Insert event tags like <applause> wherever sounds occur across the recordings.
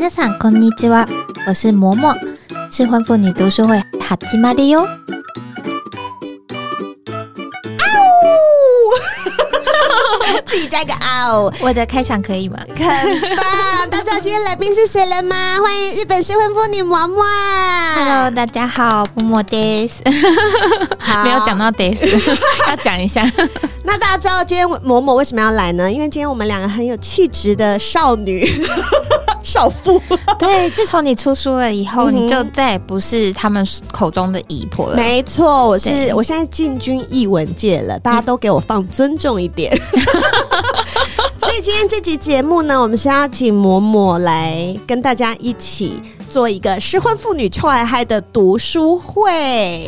皆さんこんにちは，我是嬷嬷，失婚妇女读书会始まるよ。<laughs> 自己加个嗷！我的开场可以吗？很棒！大家知道今天来宾是谁了吗？欢迎日本失婚妇女嬷嬷。Hello，大家好，嬷嬷です。没有讲到 des，<laughs> 要讲一下。那大家知道今天嬷嬷为什么要来呢？因为今天我们两个很有气质的少女。 少妇，<laughs> 对，自从你出书了以后，嗯、你就再也不是他们口中的姨婆了。没错，我是，我现在进军译文界了，大家都给我放尊重一点。<laughs> 所以今天这集节目呢，我们是要请嬷嬷来跟大家一起。做一个失婚妇女臭嗨嗨的读书会，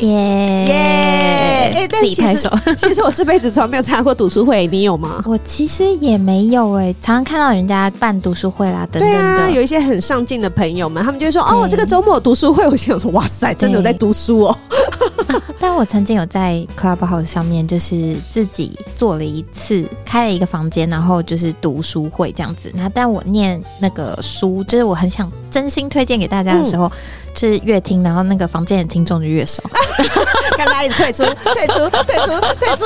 耶耶！哎，但其实 <laughs> 其实我这辈子从来没有参加过读书会，你有吗？我其实也没有哎、欸，常常看到人家办读书会啦，等等的。对啊，有一些很上进的朋友们，他们就会说：“哦，我这个周末有读书会。”我心想说：“哇塞，真的有在读书哦。<laughs> ”但我曾经有在 Clubhouse 上面，就是自己做了一次，开了一个房间，然后就是读书会这样子。那但我念那个书，就是我很想真心推荐给大家的时候，嗯、就是越听，然后那个房间的听众就越少。<laughs> 刚刚一直退出，退出，退出，退出。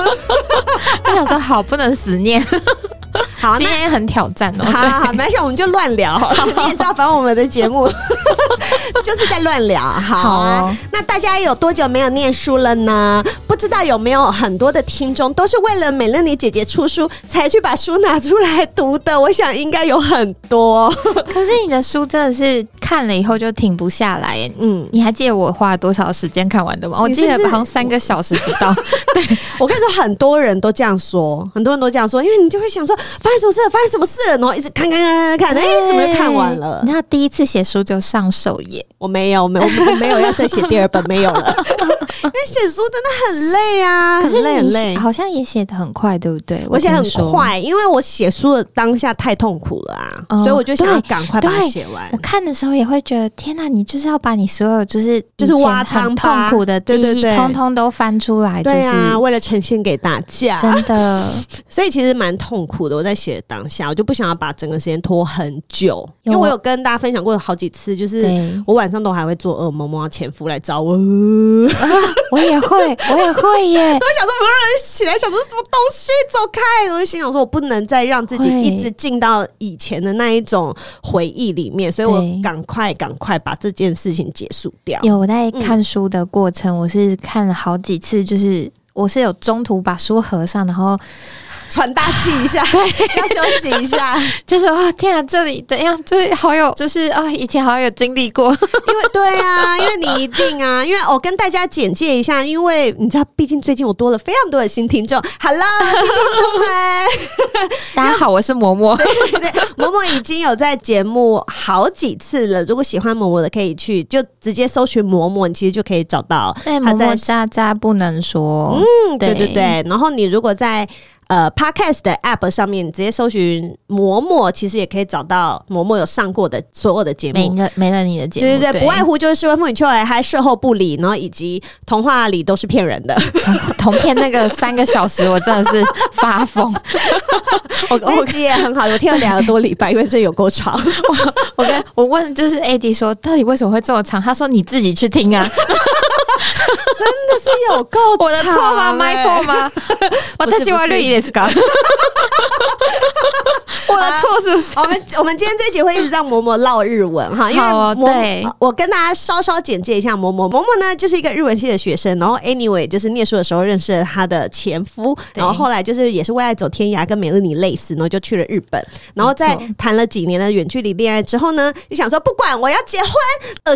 <laughs> 我想说，好，不能死念。<laughs> 好，今天也很挑战哦。好好好，没事，我们就乱聊。好，你也知道，反正我们的节目就是在乱聊。好啊，好，那大家有多久没有念书了呢？不知道有没有很多的听众都是为了美乐妮姐姐出书才去把书拿出来读的？我想应该有很多。<laughs> 可是你的书真的是看了以后就停不下来。嗯，你还记得我花了多少时间看完的吗？我记得好像三个小时不到。<laughs> 对，我跟你说，很多人都这样说，很多人都这样说，因为你就会想说。发生什么事了？发生什么事了？然后一直看看看看看，哎、欸，怎么又看完了？你知道第一次写书就上首页，我没有，没有，我没有要再写第二本，没有了。<laughs> 因为写书真的很累啊，可是很累很累，好像也写的很快，对不对？我写很快，因为我写书的当下太痛苦了啊，哦、所以我就想要赶快把它写完。我看的时候也会觉得，天哪，你就是要把你所有就是就是挖很痛苦的记忆，对对对，通通都翻出来，就是对啊，为了呈现给大家，真的。<laughs> 所以其实蛮痛苦的。我在写当下，我就不想要把整个时间拖很久，因为我有跟大家分享过好几次，就是我晚上都还会做噩梦，梦到前夫来找我。啊、<laughs> 我也会，我也会耶！<laughs> 我想说，有人起来想说什么东西，走开！我就心想说，我不能再让自己一直进到以前的那一种回忆里面，所以我赶快赶快把这件事情结束掉。有我在看书的过程，嗯、我是看了好几次，就是我是有中途把书合上，然后。喘大气一下，对，要休息一下。<laughs> 就是啊，天啊，这里怎样？就是好有，就是啊，以前好像有经历过。因为 <laughs> 对啊，因为你一定啊，因为我跟大家简介一下，因为你知道，毕竟最近我多了非常多的新听众。Hello，新听众们，<laughs> 大家好，我是嬷嬷。对对对，嬷嬷已经有在节目好几次了。如果喜欢嬷嬷的，可以去就直接搜寻嬷嬷，你其实就可以找到。对，嬷嬷渣渣不能说。嗯，对对对。然后你如果在呃，Podcast 的 App 上面，你直接搜寻嬷嬷，其实也可以找到嬷嬷有上过的所有的节目，没了没了你的节目，对对对，不外乎就是失婚妇女秋来嗨售后不理，然后以及童话里都是骗人的，<laughs> 同片那个三个小时，我真的是发疯。<laughs> 我我也很好，我听了两个多礼拜，因为这有够长。<laughs> 我我跟我问就是 AD 说，到底为什么会这么长？他说你自己去听啊。真的是有够我的错吗？My fault 吗？<laughs> 我太喜欢绿叶斯卡。<laughs> 我的错是？我们我们今天这一集会一直让嬷嬷唠日文哈，因为嬷我跟大家稍稍简介一下嬷嬷。嬷嬷呢就是一个日文系的学生，然后 anyway 就是念书的时候认识了她的前夫，然后后来就是也是为爱走天涯，跟美乐你类似，然后就去了日本，然后在谈了几年的远距离恋爱之后呢，就想说不管我要结婚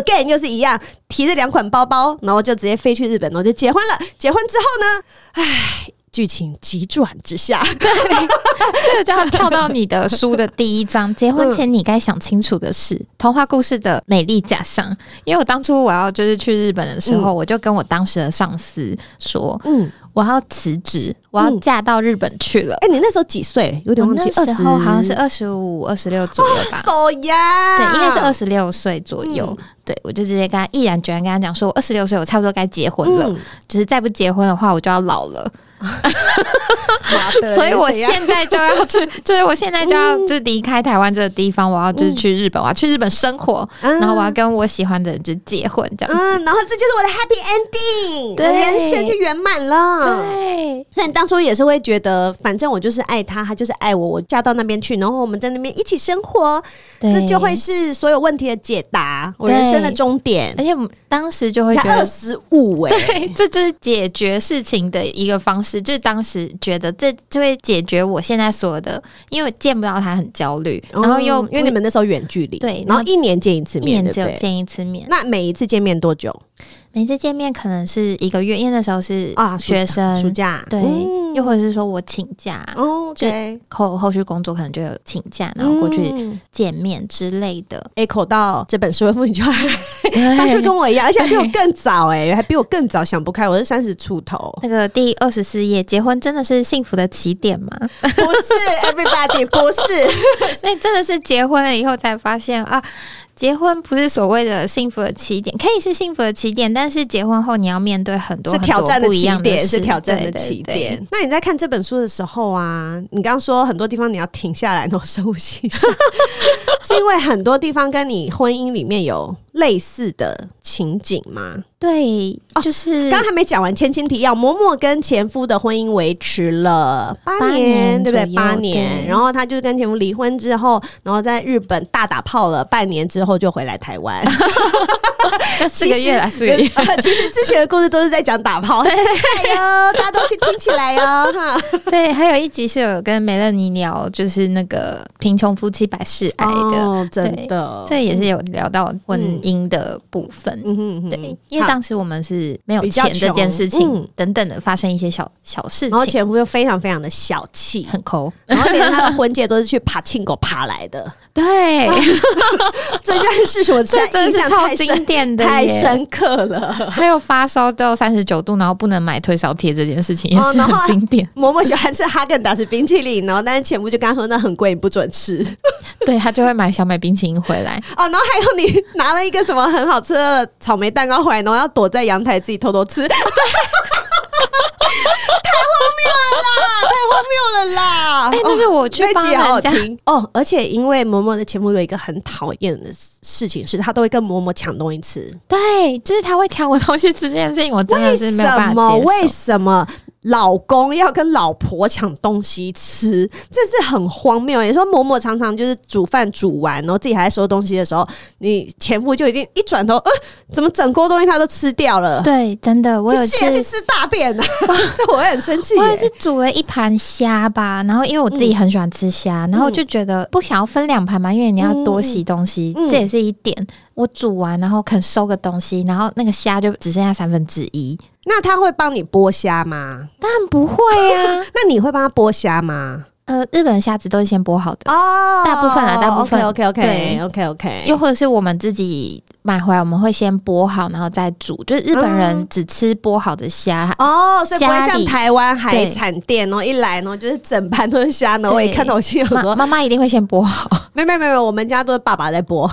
，again 又是一样，提着两款包包，然后就直接飞去日本，然后就结婚了。结婚之后呢，唉。剧情急转直下，对，这个就要跳到你的书的第一章。结婚前你该想清楚的事，<laughs> 童话故事的美丽假象。因为我当初我要就是去日本的时候，我就跟我当时的上司说，嗯，我要辞职，我要嫁到日本去了。哎，你那时候几岁？有点忘记，那时候好像是二十五、二十六左右吧。哦呀，对，应该是二十六岁左右。对，我就直接跟他毅然决然跟他讲说，我二十六岁，我差不多该结婚了。就是再不结婚的话，我就要老了。<laughs> 所以我现在就要去，<laughs> 就是我现在就要就离开台湾这个地方，我要就是去日本，我要去日本生活，然后我要跟我喜欢的人就结婚这样子，嗯，然后这就是我的 happy ending，对，人生就圆满了。对，所以你当初也是会觉得，反正我就是爱他，他就是爱我，我嫁到那边去，然后我们在那边一起生活，这就会是所有问题的解答，我人生的终点。而且当时就会觉得二十五哎，<laughs> 对，这就是解决事情的一个方式，就是当时觉得这就会解决我现在所有的，因为见不到他很焦虑，然后又因为你们那时候远距离，对，然后一年见一次面，一年只有见一次面，那每一次见面多久？每次见面可能是一个月，因为那时候是啊学生暑假，对，又或者是说我请假，哦，对，后后续工作可能就有请假，然后过去见面之类的。Echo 到这本书的时候，你就还当初跟我一样，而且比我更早哎，还比我更早想不开。我是三十出头，那个第二十四页，结婚真的是幸福的起点吗？不是，Everybody 不是，<laughs> 所以真的是结婚了以后才发现啊。结婚不是所谓的幸福的起点，可以是幸福的起点，但是结婚后你要面对很多，很多挑战的不一样的起点，是挑战的起点。那你在看这本书的时候啊，你刚刚说很多地方你要停下来，然后深呼吸，<laughs> 是因为很多地方跟你婚姻里面有类似的情景吗？对，就是刚、哦、还没讲完前情提要，嬷嬷跟前夫的婚姻维持了八年，对不对？八年，然后他就是跟前夫离婚之后，然后在日本大打炮了半年之后就回来台湾，<laughs> 四个月了，四个月。其实之前的故事都是在讲打炮，对哟，大家都去听起来哟，哈。对，还有一集是有跟梅乐妮聊，就是那个贫穷夫妻百事哀的，哦、真的，这也是有聊到婚姻的部分，嗯哼，对，因为。当时我们是没有钱这件事情等等的发生一些小小事情，然后前夫又非常非常的小气，很抠，然后连他的婚戒都是去爬庆狗爬来的。<laughs> 对，<laughs> 这件事情我 <laughs> 真的是超经典的，太深刻了。还有发烧到三十九度，然后不能买退烧贴这件事情也是很经典。嬷嬷喜欢吃哈根达斯冰淇淋，然后但是前夫就跟他说那很贵，你不准吃。对，他就会买小买冰淇淋回来。哦，然后还有你拿了一个什么很好吃的草莓蛋糕回来，然后要躲在阳台自己偷偷吃。<laughs> 太荒谬了啦！太荒谬了啦！<laughs> 哎、欸，那是我去帮人家、哦。而且因为嬷嬷的前夫有一个很讨厌的事情，是他都会跟嬷嬷抢东西吃。对，就是他会抢我东西吃这件事情，我真的是没有办法接受。为什么？老公要跟老婆抢东西吃，这是很荒谬。也说嬷嬷常常就是煮饭煮完，然后自己还在收东西的时候，你前夫就已经一转头，呃，怎么整锅东西他都吃掉了？对，真的，我有去吃大便啊！<laughs> 这我会很生气。我也是煮了一盘虾吧，然后因为我自己很喜欢吃虾，嗯、然后就觉得不想要分两盘嘛，因为你要多洗东西，嗯、这也是一点。我煮完，然后肯收个东西，然后那个虾就只剩下三分之一。那他会帮你剥虾吗？当然不会呀、啊。<laughs> 那你会帮他剥虾吗？呃，日本的虾子都是先剥好的哦，大部分啊，大部分。OK OK OK OK OK。又或者是我们自己买回来，我们会先剥好，然后再煮。就是日本人只吃剥好的虾哦，所以不会像台湾海产店，哦一来呢就是整盘都是虾呢。我一看到我心里说，妈妈一定会先剥好。<laughs> 没没没有，我们家都是爸爸在剥。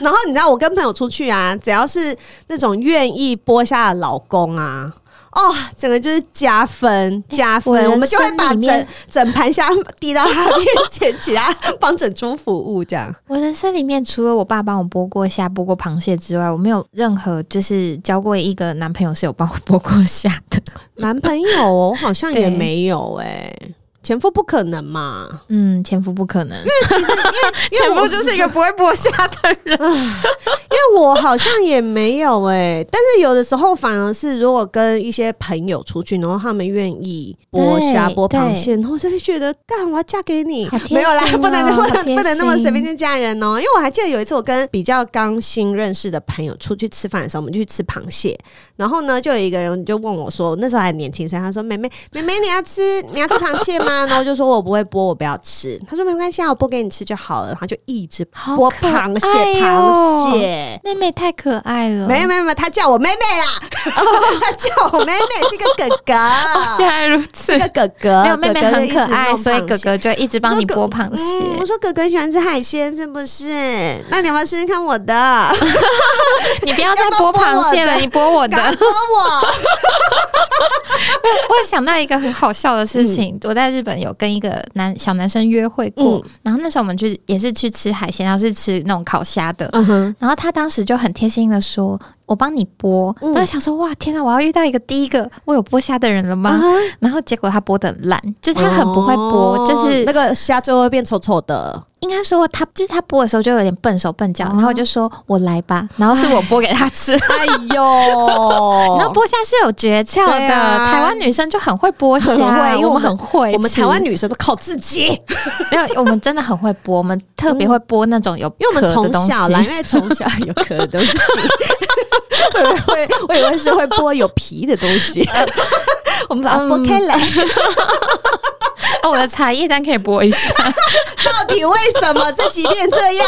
然后你知道，我跟朋友出去啊，只要是那种愿意剥虾的老公啊，哦，整个就是加分加分，欸、我，我们就会把整整盘虾递到他面前，其他帮整桌服务这样。<laughs> 我人生里面除了我爸帮我剥过虾、剥过螃蟹之外，我没有任何就是交过一个男朋友是有帮我剥过虾的。<laughs> 男朋友我好像也没有哎、欸。前夫不可能嘛？嗯，前夫不可能，因为其实因为前夫就是一个不会剥虾的人，因为我好像也没有哎、欸，但是有的时候反而是如果跟一些朋友出去，然后他们愿意剥虾、剥螃蟹，然后就会觉得，干我要嫁给你，喔、没有啦，不能那么不能那么随便就嫁人哦、喔。因为我还记得有一次我跟比较刚新认识的朋友出去吃饭的时候，我们就去吃螃蟹，然后呢，就有一个人就问我说，那时候还年轻，所以他说：“妹妹，妹妹，你要吃你要吃螃蟹吗？”然后就说我不会剥，我不要吃。他说没关系啊，我剥给你吃就好了。然后就一直剥螃蟹，螃蟹。妹妹太可爱了。没有没有没有，他叫我妹妹啦。<laughs> 他叫我妹妹是一个哥哥。<laughs> 原来如此，个哥哥。没有妹妹很可爱，所以哥哥就一直帮你剥螃蟹。我说哥哥喜欢吃海鲜是不是？那你要不要试试看我的？<laughs> 你不要再剥螃蟹了，你剥我的。剥我。我也想到一个很好笑的事情，嗯、我在日本有跟一个男小男生约会过，嗯、然后那时候我们去也是去吃海鲜，然后是吃那种烤虾的，嗯、然后他当时就很贴心的说。我帮你剥，我就想说哇，天哪！我要遇到一个第一个我有剥虾的人了吗？然后结果他剥得很烂，就是他很不会剥，就是那个虾最后会变丑丑的。应该说他就是他剥的时候就有点笨手笨脚，然后就说我来吧，<laughs> 然后是我剥给他吃。哎呦，<laughs> 然后剥虾是有诀窍的，台湾女生就很会剥虾，因为我们很会，我们台湾女生都靠自己。<laughs> 没有，我们真的很会剥，我们特别会剥那种有壳的东西，因为我们从小来，因为从小有壳的东西。会 <laughs> 会，我以为是会剥有皮的东西。我们把它剥开来。哦，我的茶叶蛋可以播一下。<laughs> 到底为什么这几遍这样？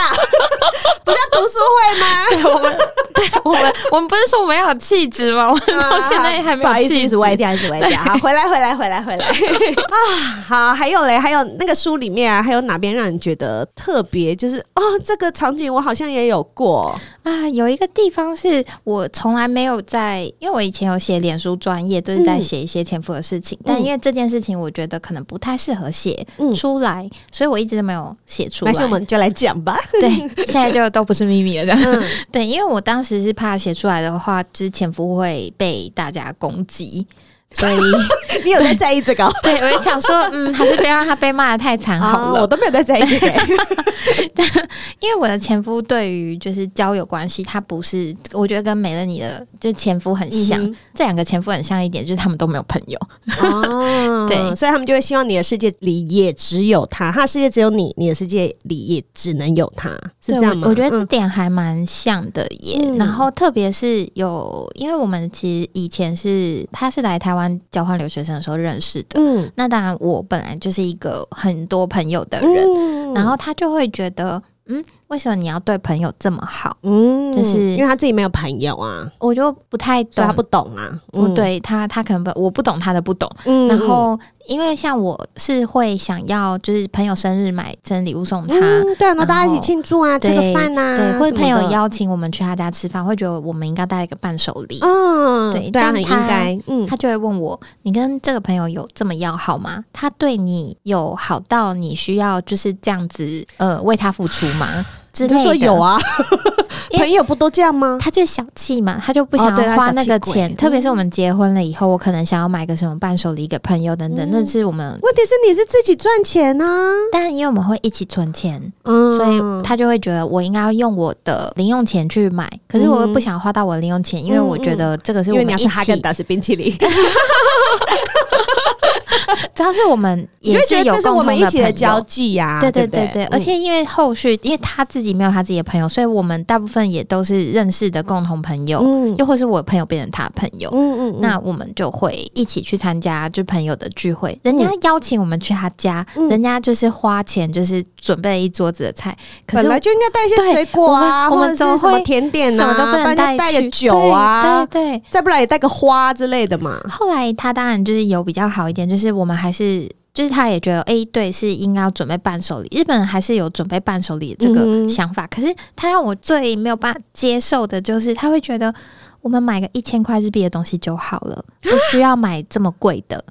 <laughs> 不叫读书会吗？对，我们，对，我们，我们不是说我们要有气质吗？我们到现在还没有气质，一直歪掉，一直歪掉。好，回来，回来，回来，回来。<laughs> 啊，好，还有嘞，还有那个书里面啊，还有哪边让你觉得特别？就是哦，这个场景我好像也有过。啊，有一个地方是我从来没有在，因为我以前有写脸书专业，都是在写一些前夫的事情，嗯、但因为这件事情，我觉得可能不太适合写出来，嗯、所以我一直都没有写出来。那我们就来讲吧。<laughs> 对，现在就都不是秘密了。这样、嗯、对，因为我当时是怕写出来的话，就是前夫会被大家攻击。所以 <laughs> 你有在在意这个？对，我就想说，嗯，还是不要让他被骂的太惨好了。我都没有在在意这个，<laughs> 因为我的前夫对于就是交友关系，他不是，我觉得跟没了你的就前夫很像，这两个前夫很像一点，就是他们都没有朋友。哦，<laughs> 对，所以他们就会希望你的世界里也只有他，他的世界只有你，你的世界里也只能有他，是这样吗？我觉得这点还蛮像的耶。然后特别是有，因为我们其实以前是他是来台湾。交换留学生的时候认识的，嗯，那当然我本来就是一个很多朋友的人，嗯，然后他就会觉得，嗯。为什么你要对朋友这么好？嗯，就是因为他自己没有朋友啊，我就不太懂，他不懂啊。嗯，对他，他可能不，我不懂他的不懂。嗯，然后因为像我是会想要，就是朋友生日买生日礼物送他，对啊，然后大家一起庆祝啊，吃个饭呐，对，或者朋友邀请我们去他家吃饭，会觉得我们应该带一个伴手礼。嗯，对，对啊，很应该。嗯，他就会问我，你跟这个朋友有这么要好吗？他对你有好到你需要就是这样子呃为他付出吗？只能说有啊，<laughs> 朋友不都这样吗？他就小气嘛，他就不想要花那个钱。特别是我们结婚了以后，我可能想要买个什么伴手礼给朋友等等，那是我们。问题是你是自己赚钱啊，但因为我们会一起存钱，嗯所以他就会觉得我应该要用我的零用钱去买。可是我又不想花到我的零用钱，因为我觉得这个是我们一起。哈根达斯冰淇淋。<laughs> <laughs> 主要是我们也是有共同的交际呀，对对对对，而且因为后续，因为他自己没有他自己的朋友，所以我们大部分也都是认识的共同朋友，又或是我朋友变成他朋友，嗯嗯，那我们就会一起去参加就朋友的聚会，人家邀请我们去他家，人家就是花钱就是准备了一桌子的菜，可是本来就应该带一些水果啊，或者是什么甜点啊，什么都不能带，带个酒啊，对对，再不然也带个花之类的嘛。后来他当然就是有比较好一点，就是。我们还是，就是他也觉得，哎，对，是应该要准备伴手礼。日本人还是有准备伴手礼这个想法，嗯、可是他让我最没有办法接受的就是，他会觉得我们买个一千块日币的东西就好了，不需要买这么贵的。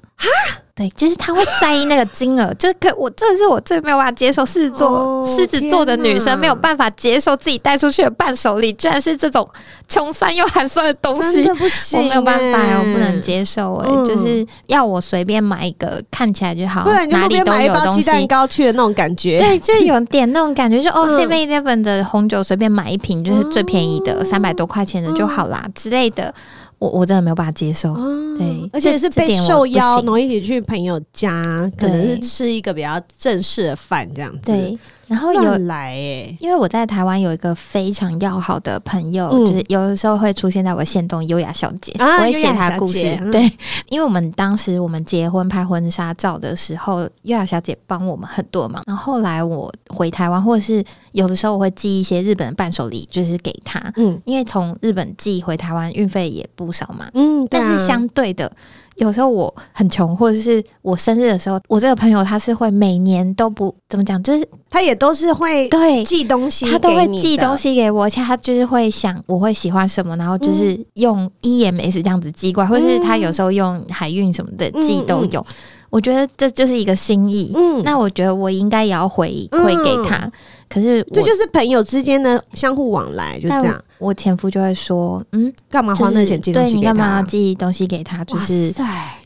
对，就是他会在意那个金额，<laughs> 就是可我这是我最没有办法接受狮子座狮子座的女生没有办法接受自己带出去的伴手礼，居然是这种穷酸又寒酸的东西，我没有办法，我不能接受哎，就是要我随便买一个看起来就好，哪里都有东西，鸡蛋糕去的那种感觉，对，就有点那种感觉，就哦，Seven Eleven 的红酒随便买一瓶就是最便宜的三百多块钱的就好啦之类的。我我真的没有办法接受，哦、对，而且是被受邀，然后一起去朋友家，可能是吃一个比较正式的饭这样子。对。然后有来诶，因为我在台湾有一个非常要好的朋友，嗯、就是有的时候会出现在我线动优雅小姐，啊、我会写她故事。对，嗯、因为我们当时我们结婚拍婚纱照的时候，优雅小姐帮我们很多忙。然后后来我回台湾，或者是有的时候我会寄一些日本的伴手礼，就是给她。嗯，因为从日本寄回台湾运费也不少嘛。嗯，但是相对的。有时候我很穷，或者是我生日的时候，我这个朋友他是会每年都不怎么讲，就是他也都是会对寄东西，他都会寄东西给我，而且他就是会想我会喜欢什么，然后就是用 EMS 这样子寄过来，嗯、或者是他有时候用海运什么的寄都有。嗯嗯我觉得这就是一个心意，嗯，那我觉得我应该也要回馈给他。可是这就是朋友之间的相互往来，就这样。我前夫就会说，嗯，干嘛花那钱寄东西给他？对，你干嘛要寄东西给他？就是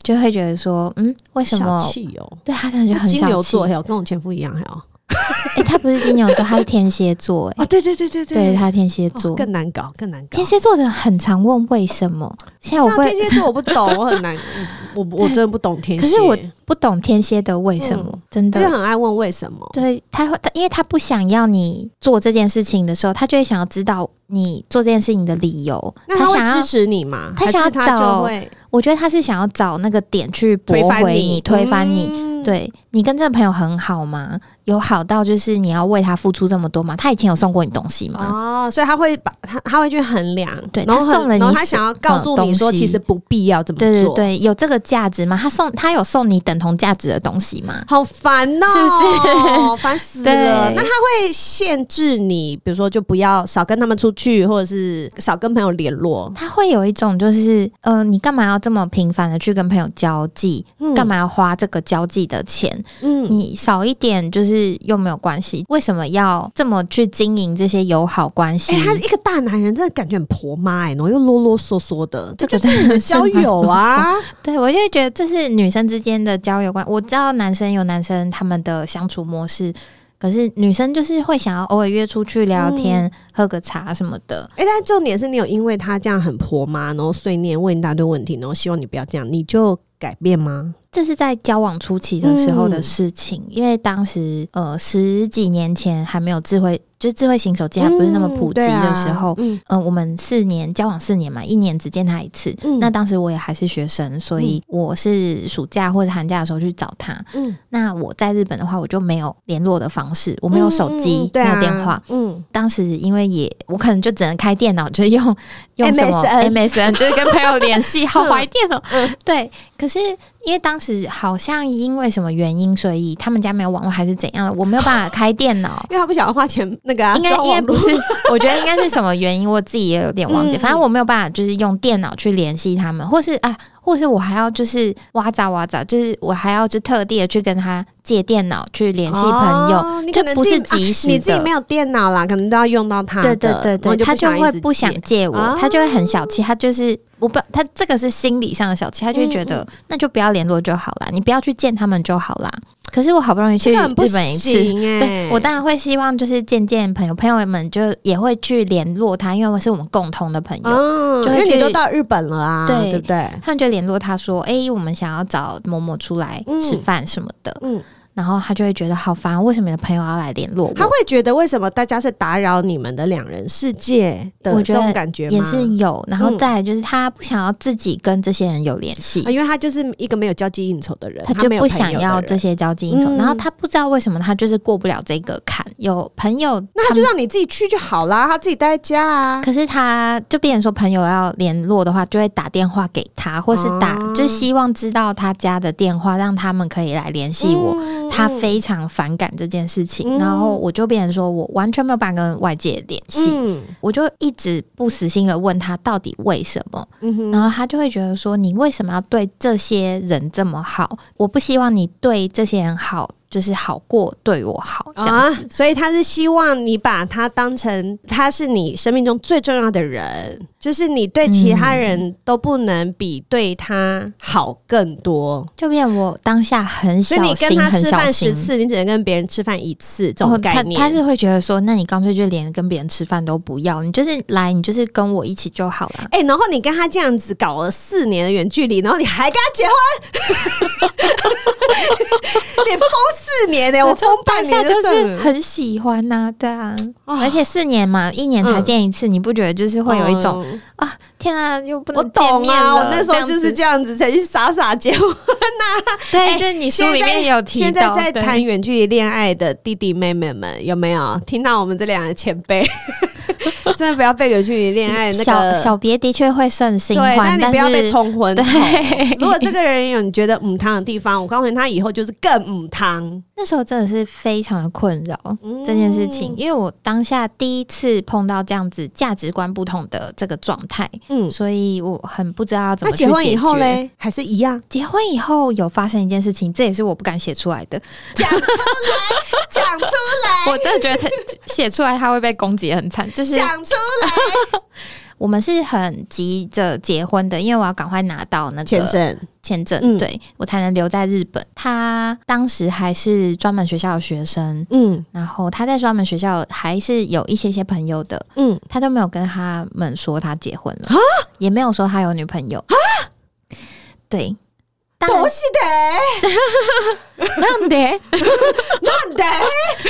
就会觉得说，嗯，为什么？小气哦，对他真的就很金牛座，还有跟我前夫一样，还有。哎、欸，他不是金牛座，他是天蝎座。哎，哦，对对对对对，对他天蝎座、哦、更难搞，更难搞。天蝎座的人很常问为什么。现在我会天蝎座我不懂，我很难，我我真的不懂天蝎。可是我不懂天蝎的为什么，嗯、真的。就很爱问为什么。对，他会，因为他不想要你做这件事情的时候，他就会想要知道你做这件事情的理由。那他会支持你吗？他想要找，我觉得他是想要找那个点去驳回你，推翻你。嗯对，你跟这个朋友很好吗？有好到就是你要为他付出这么多吗？他以前有送过你东西吗？哦，所以他会把他他会去衡量，对，然后送了你，他想要告诉你说，其实不必要这么做。对对对，有这个价值吗？他送他有送你等同价值的东西吗？好烦哦，是不是？<laughs> 烦死了。那他会限制你，比如说就不要少跟他们出去，或者是少跟朋友联络。他会有一种就是，呃，你干嘛要这么频繁的去跟朋友交际？嗯，干嘛要花这个交际的钱，嗯，你少一点就是又没有关系，为什么要这么去经营这些友好关系？哎、欸，他一个大男人，真的感觉很婆妈哎、欸，然后又啰啰嗦嗦的，这个是交友啊。对，我就觉得这是女生之间的交友关。我知道男生有男生他们的相处模式，可是女生就是会想要偶尔约出去聊聊天、嗯、喝个茶什么的。哎、欸，但重点是你有因为他这样很婆妈，然后碎念问一大堆问题，然后希望你不要这样，你就改变吗？这是在交往初期的时候的事情，嗯、因为当时呃十几年前还没有智慧。就智慧型手机还不是那么普及的时候，嗯，嗯、呃，我们四年交往四年嘛，一年只见他一次。嗯，那当时我也还是学生，所以我是暑假或者寒假的时候去找他。嗯，那我在日本的话，我就没有联络的方式，我没有手机，没有电话。嗯，当时因为也我可能就只能开电脑，就用用什么 MSN，就是跟朋友联系，好怀念哦。<laughs> 嗯，对，可是。因为当时好像因为什么原因，所以他们家没有网络还是怎样，我没有办法开电脑，<laughs> 因为他不想要花钱那个、啊。应该应该不是，我觉得应该是什么原因，我自己也有点忘记。嗯、反正我没有办法，就是用电脑去联系他们，或是啊，或是我还要就是哇咋哇咋，就是我还要就特地的去跟他借电脑去联系朋友，哦、就不是及时的、啊。你自己没有电脑啦，可能都要用到他。对对对对，就他就会不想借我，哦、他就会很小气，他就是。我不，他这个是心理上的小气，他就会觉得那就不要联络就好啦，你不要去见他们就好啦。可是我好不容易去日本一次，对，我当然会希望就是见见朋友，朋友们就也会去联络他，因为是我们共同的朋友，嗯、就因为你都到日本了啊，对，对不对？他们就联络他说，哎、欸，我们想要找某某出来吃饭什么的，嗯。嗯然后他就会觉得好烦，为什么你的朋友要来联络我？他会觉得为什么大家是打扰你们的两人世界的这种感觉吗？也是有。然后再来就是他不想要自己跟这些人有联系，因为他就是一个没有交际应酬的人，他就不想要这些交际应酬。然后他不知道为什么他就是过不了这个坎。有朋友，那他就让你自己去就好啦，他自己待在家啊。可是他就变成说，朋友要联络的话，就会打电话给他，或是打，就希望知道他家的电话，让他们可以来联系我。他非常反感这件事情，嗯、然后我就变成说我完全没有办法跟外界联系，嗯、我就一直不死心的问他到底为什么，嗯、然后他就会觉得说，你为什么要对这些人这么好？我不希望你对这些人好。就是好过对我好这样啊，所以他是希望你把他当成他是你生命中最重要的人，就是你对其他人都不能比对他好更多。嗯、就变我当下很小心，你跟他吃饭十次，你只能跟别人吃饭一次，这种概念。他他是会觉得说，那你干脆就连跟别人吃饭都不要，你就是来，你就是跟我一起就好了。哎、欸，然后你跟他这样子搞了四年的远距离，然后你还跟他结婚，你疯。四年呢、欸，我从半年就是很喜欢呐、啊，对啊，哦、而且四年嘛，一年才见一次，嗯、你不觉得就是会有一种、嗯、啊，天啊，又不能见面了，我懂啊，我那时候就是这样子才去傻傻结婚呐、啊。<laughs> 对，欸、就是你书里面有提到，现在在谈远距离恋爱的弟弟妹妹们有没有？听到我们这两个前辈？<laughs> 真的不要被远距离恋爱那个小小别的确会胜新欢，但你不要被冲昏。对，<laughs> 如果这个人有你觉得母汤的地方，我告诉你，他以后就是更母汤。那时候真的是非常的困扰、嗯、这件事情，因为我当下第一次碰到这样子价值观不同的这个状态，嗯，所以我很不知道怎么去解决。那结婚以后嘞，还是一样？结婚以后有发生一件事情，这也是我不敢写出来的，讲出来，讲出来。<laughs> 我真的觉得他写出来他会被攻击很惨，就是讲出来。<laughs> 我们是很急着结婚的，因为我要赶快拿到那个签证，签证，嗯、对我才能留在日本。他当时还是专门学校的学生，嗯，然后他在专门学校还是有一些些朋友的，嗯，他都没有跟他们说他结婚了，啊、也没有说他有女朋友，啊，对。都是的，难的，难的。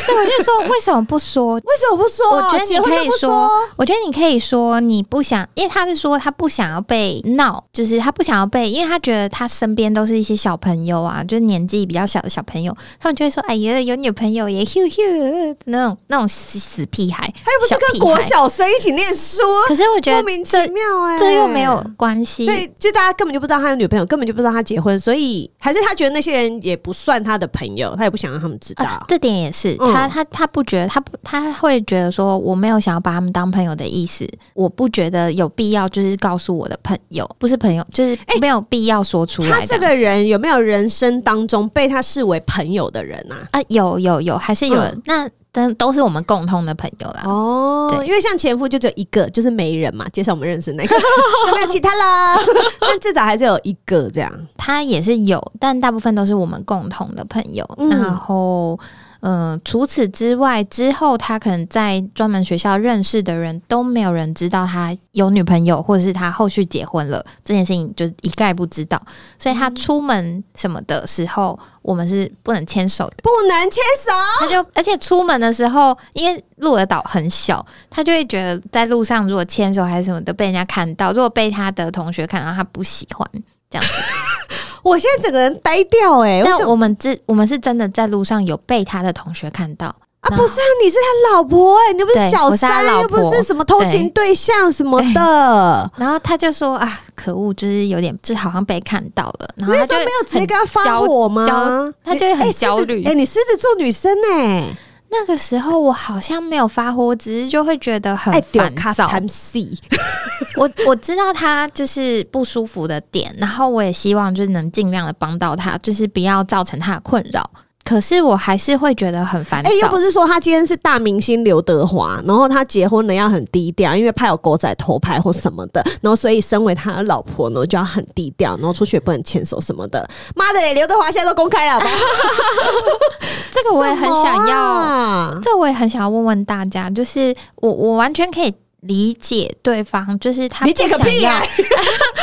对，我就说为什么不说？为什么不说？我觉得你可以说，我觉得你可以说你不想，因为他是说他不想要被闹，就是他不想要被，因为他觉得他身边都是一些小朋友啊，就是年纪比较小的小朋友，他们就会说：“哎呀，有女朋友耶咻咻那种那种死死屁孩。”他又不是跟国小生一起念书，可是我觉得莫名其妙哎，这又没有关系，所以就大家根本就不知道他有女朋友，根本就不知道他结婚。所以还是他觉得那些人也不算他的朋友，他也不想让他们知道。啊、这点也是，嗯、他他他不觉得，他不他会觉得说我没有想要把他们当朋友的意思，我不觉得有必要就是告诉我的朋友，不是朋友，就是没有必要说出来。他这个人有没有人生当中被他视为朋友的人啊？啊，有有有，还是有、嗯、那。但都是我们共同的朋友啦。哦，因为像前夫就只有一个，就是媒人嘛，介绍我们认识那个，就没有其他了。<laughs> 但至少还是有一个这样。他也是有，但大部分都是我们共同的朋友。嗯、然后。嗯、呃，除此之外，之后他可能在专门学校认识的人都没有人知道他有女朋友，或者是他后续结婚了这件事情，就一概不知道。所以他出门什么的时候，我们是不能牵手的，不能牵手。他就而且出门的时候，因为鹿儿岛很小，他就会觉得在路上如果牵手还是什么的被人家看到，如果被他的同学看到，他不喜欢这样子。<laughs> 我现在整个人呆掉哎、欸！那我们这我们是真的在路上有被他的同学看到啊？不是啊，你是他老婆哎、欸，你又不是小三，又不是什么偷情对象什么的。然后他就说啊，可恶，就是有点，就好像被看到了。然后他就没有直接跟他发火吗？他就会很焦虑。哎、你狮子座女生哎、欸。那个时候我好像没有发火，只是就会觉得很烦躁。<laughs> 我我知道他就是不舒服的点，然后我也希望就是能尽量的帮到他，就是不要造成他的困扰。可是我还是会觉得很烦。哎、欸，又不是说他今天是大明星刘德华，然后他结婚了要很低调，因为怕有狗仔偷拍或什么的，然后所以身为他的老婆呢就要很低调，然后出去也不能牵手什么的。妈的，刘德华现在都公开了吧，这个我也很想要，啊、这个我也很想要问问大家，就是我我完全可以。理解对方，就是他理解个屁啊、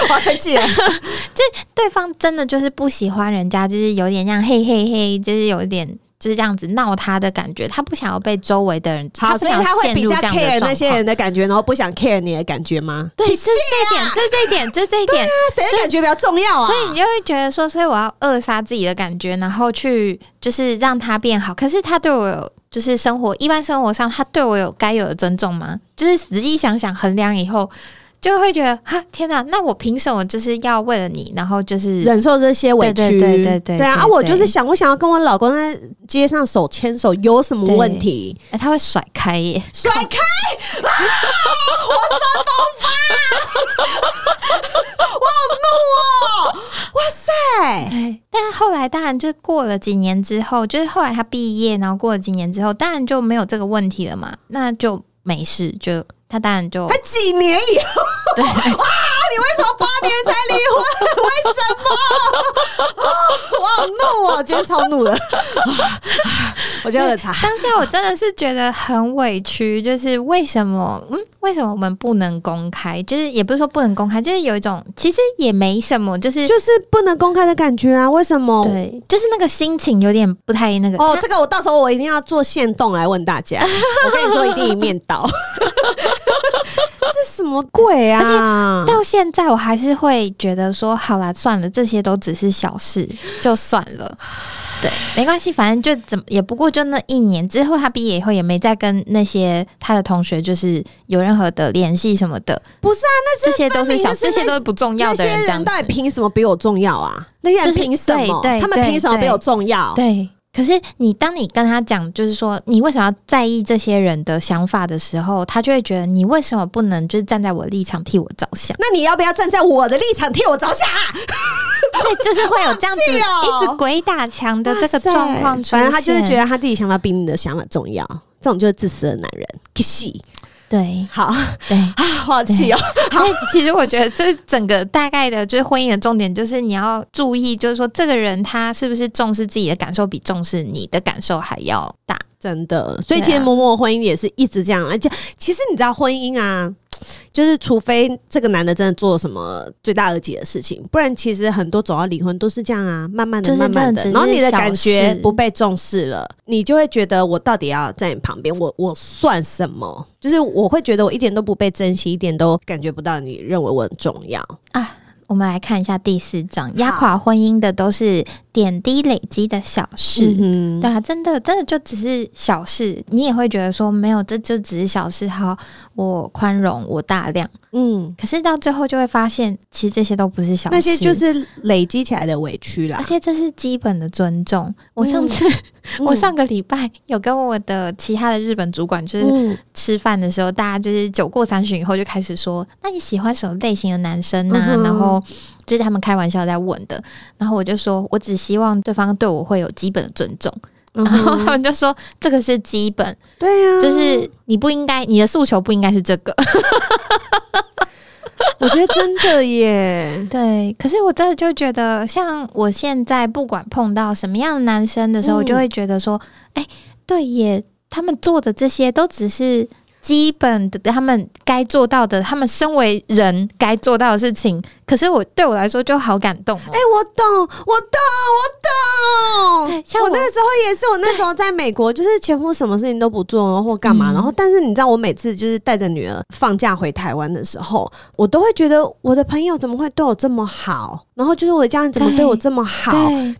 我要生气了。<laughs> 就对方真的就是不喜欢人家，就是有点像嘿嘿嘿，就是有一点就是这样子闹他的感觉。他不想要被周围的人，好，所以他会比较 care 那些人的感觉，然后不想 care 你的感觉吗？对，就是这一点，就是这一点，就是这一点，谁的感觉比较重要啊？所以你就会觉得说，所以我要扼杀自己的感觉，然后去就是让他变好。可是他对我有。就是生活一般生活上，他对我有该有的尊重吗？就是仔细想想衡量以后，就会觉得哈天哪，那我凭什么就是要为了你，然后就是忍受这些委屈？对对对对啊！对我就是想，我想要跟我老公在街上手牵手，有什么问题？哎，他会甩开耶，甩开！啊、火山爆发！<laughs> 我好怒哦！哇塞！但后来当然就过了几年之后，就是后来他毕业，然后过了几年之后，当然就没有这个问题了嘛，那就没事，就他当然就他几年以后，对哇，你为什么八年才离婚？为什么？我好怒哦！今天超怒的。<laughs> 我觉得很差。当下我真的是觉得很委屈，就是为什么？嗯，为什么我们不能公开？就是也不是说不能公开，就是有一种其实也没什么，就是就是不能公开的感觉啊？为什么？对，就是那个心情有点不太那个。哦，这个我到时候我一定要做线动来问大家。我跟你说，一定一面倒。<laughs> 这什么鬼啊？到现在我还是会觉得说，好啦，算了，这些都只是小事，就算了。<sighs> 对，没关系，反正就怎么也不过就那一年之后，他毕业以后也没再跟那些他的同学就是有任何的联系什么的。不是啊，那这些都是小，这些都是不重要的人。这些人到底凭什么比我重要啊？那些人凭什么？就是、对对他们凭什么比我重要？对。对可是你当你跟他讲，就是说你为什么要在意这些人的想法的时候，他就会觉得你为什么不能就是站在我的立场替我着想？那你要不要站在我的立场替我着想？对，就是会有这样子 <laughs> 一直鬼打墙的这个状况。反正他就是觉得他自己想法比你的想法重要，这种就是自私的男人。对，好，对 <laughs> 啊，好气哦。好，<laughs> 其实我觉得这整个大概的，就是婚姻的重点，就是你要注意，就是说这个人他是不是重视自己的感受，比重视你的感受还要大。真的，所以其实默默婚姻也是一直这样，而且其实你知道婚姻啊。就是，除非这个男的真的做什么罪大恶极的事情，不然其实很多走到离婚都是这样啊，慢慢的、慢慢的，然后你的感觉不被重视了，你就会觉得我到底要在你旁边，我我算什么？就是我会觉得我一点都不被珍惜，一点都感觉不到你认为我很重要啊。我们来看一下第四章，压垮婚姻的都是点滴累积的小事，嗯、对啊，真的，真的就只是小事，你也会觉得说没有，这就只是小事，好，我宽容，我大量，嗯，可是到最后就会发现，其实这些都不是小事，那些就是累积起来的委屈啦，而且这是基本的尊重。我上次。嗯我上个礼拜有跟我的其他的日本主管，就是吃饭的时候，大家就是酒过三巡以后就开始说：“那你喜欢什么类型的男生呢？”然后就是他们开玩笑在问的。然后我就说：“我只希望对方对我会有基本的尊重。”然后他们就说：“这个是基本，对呀，就是你不应该，你的诉求不应该是这个。<laughs> ”我觉得真的耶，<laughs> 对。可是我真的就觉得，像我现在不管碰到什么样的男生的时候，嗯、我就会觉得说，哎、欸，对耶，他们做的这些都只是。基本的他们该做到的，他们身为人该做到的事情，可是我对我来说就好感动哦。哎、欸，我懂，我懂，我懂。像我，我那时候也是，我那时候在美国，就是前夫什么事情都不做或干嘛，<laughs> 然后但是你知道，我每次就是带着女儿放假回台湾的时候，我都会觉得我的朋友怎么会对我这么好，然后就是我的家人怎么对我这么好。